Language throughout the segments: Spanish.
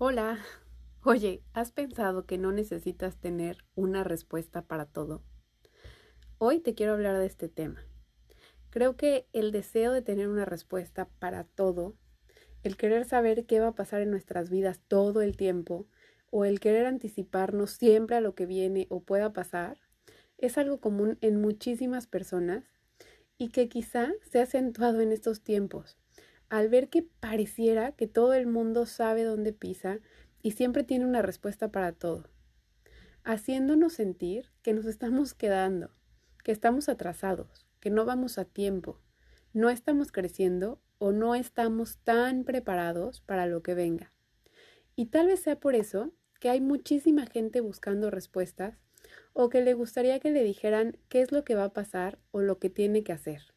Hola. Oye, ¿has pensado que no necesitas tener una respuesta para todo? Hoy te quiero hablar de este tema. Creo que el deseo de tener una respuesta para todo, el querer saber qué va a pasar en nuestras vidas todo el tiempo, o el querer anticiparnos siempre a lo que viene o pueda pasar, es algo común en muchísimas personas y que quizá se ha acentuado en estos tiempos al ver que pareciera que todo el mundo sabe dónde pisa y siempre tiene una respuesta para todo, haciéndonos sentir que nos estamos quedando, que estamos atrasados, que no vamos a tiempo, no estamos creciendo o no estamos tan preparados para lo que venga. Y tal vez sea por eso que hay muchísima gente buscando respuestas o que le gustaría que le dijeran qué es lo que va a pasar o lo que tiene que hacer.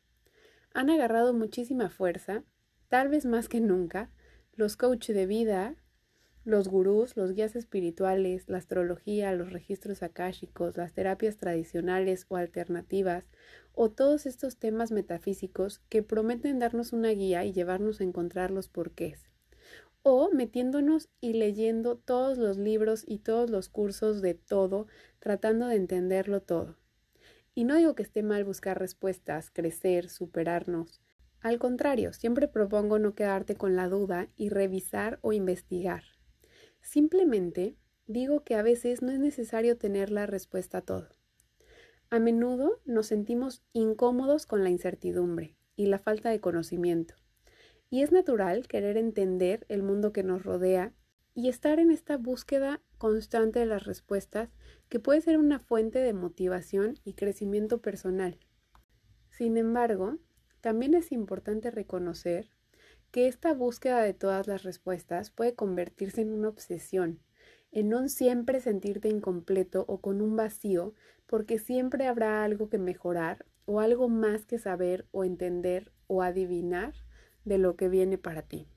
Han agarrado muchísima fuerza Tal vez más que nunca, los coaches de vida, los gurús, los guías espirituales, la astrología, los registros akáshicos, las terapias tradicionales o alternativas, o todos estos temas metafísicos que prometen darnos una guía y llevarnos a encontrar los porqués. O metiéndonos y leyendo todos los libros y todos los cursos de todo, tratando de entenderlo todo. Y no digo que esté mal buscar respuestas, crecer, superarnos, al contrario, siempre propongo no quedarte con la duda y revisar o investigar. Simplemente digo que a veces no es necesario tener la respuesta a todo. A menudo nos sentimos incómodos con la incertidumbre y la falta de conocimiento. Y es natural querer entender el mundo que nos rodea y estar en esta búsqueda constante de las respuestas que puede ser una fuente de motivación y crecimiento personal. Sin embargo, también es importante reconocer que esta búsqueda de todas las respuestas puede convertirse en una obsesión, en un siempre sentirte incompleto o con un vacío, porque siempre habrá algo que mejorar o algo más que saber o entender o adivinar de lo que viene para ti,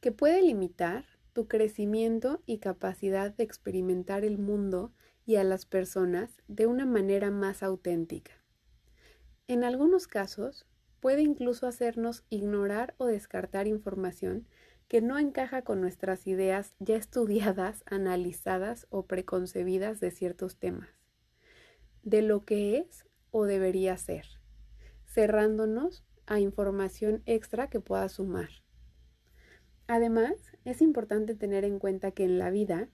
que puede limitar tu crecimiento y capacidad de experimentar el mundo y a las personas de una manera más auténtica. En algunos casos, puede incluso hacernos ignorar o descartar información que no encaja con nuestras ideas ya estudiadas, analizadas o preconcebidas de ciertos temas, de lo que es o debería ser, cerrándonos a información extra que pueda sumar. Además, es importante tener en cuenta que en la vida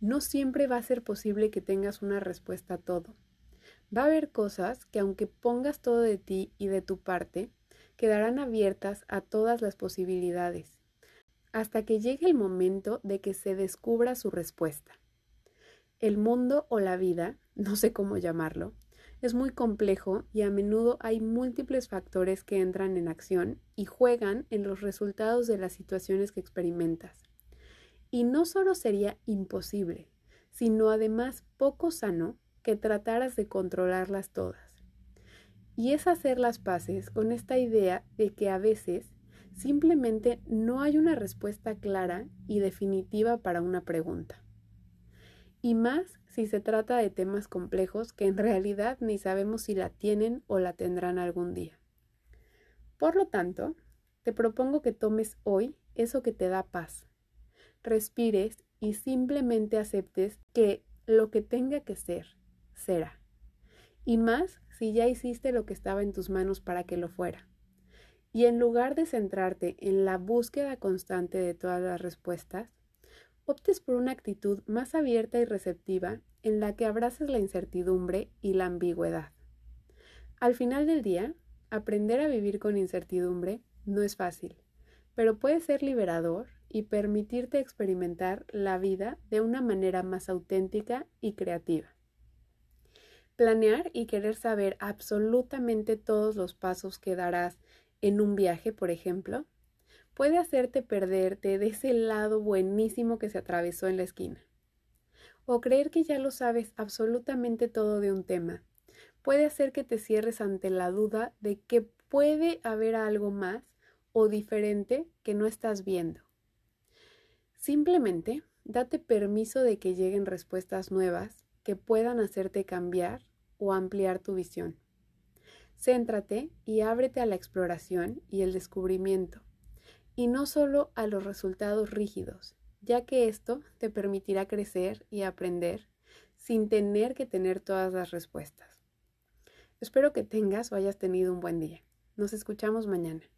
no siempre va a ser posible que tengas una respuesta a todo Va a haber cosas que aunque pongas todo de ti y de tu parte, quedarán abiertas a todas las posibilidades, hasta que llegue el momento de que se descubra su respuesta. El mundo o la vida, no sé cómo llamarlo, es muy complejo y a menudo hay múltiples factores que entran en acción y juegan en los resultados de las situaciones que experimentas. Y no solo sería imposible, sino además poco sano que trataras de controlarlas todas. Y es hacer las paces con esta idea de que a veces simplemente no hay una respuesta clara y definitiva para una pregunta. Y más si se trata de temas complejos que en realidad ni sabemos si la tienen o la tendrán algún día. Por lo tanto, te propongo que tomes hoy eso que te da paz. Respires y simplemente aceptes que lo que tenga que ser será. Y más si ya hiciste lo que estaba en tus manos para que lo fuera. Y en lugar de centrarte en la búsqueda constante de todas las respuestas, optes por una actitud más abierta y receptiva en la que abraces la incertidumbre y la ambigüedad. Al final del día, aprender a vivir con incertidumbre no es fácil, pero puede ser liberador y permitirte experimentar la vida de una manera más auténtica y creativa. Planear y querer saber absolutamente todos los pasos que darás en un viaje, por ejemplo, puede hacerte perderte de ese lado buenísimo que se atravesó en la esquina. O creer que ya lo sabes absolutamente todo de un tema puede hacer que te cierres ante la duda de que puede haber algo más o diferente que no estás viendo. Simplemente date permiso de que lleguen respuestas nuevas que puedan hacerte cambiar o ampliar tu visión. Céntrate y ábrete a la exploración y el descubrimiento, y no solo a los resultados rígidos, ya que esto te permitirá crecer y aprender sin tener que tener todas las respuestas. Espero que tengas o hayas tenido un buen día. Nos escuchamos mañana.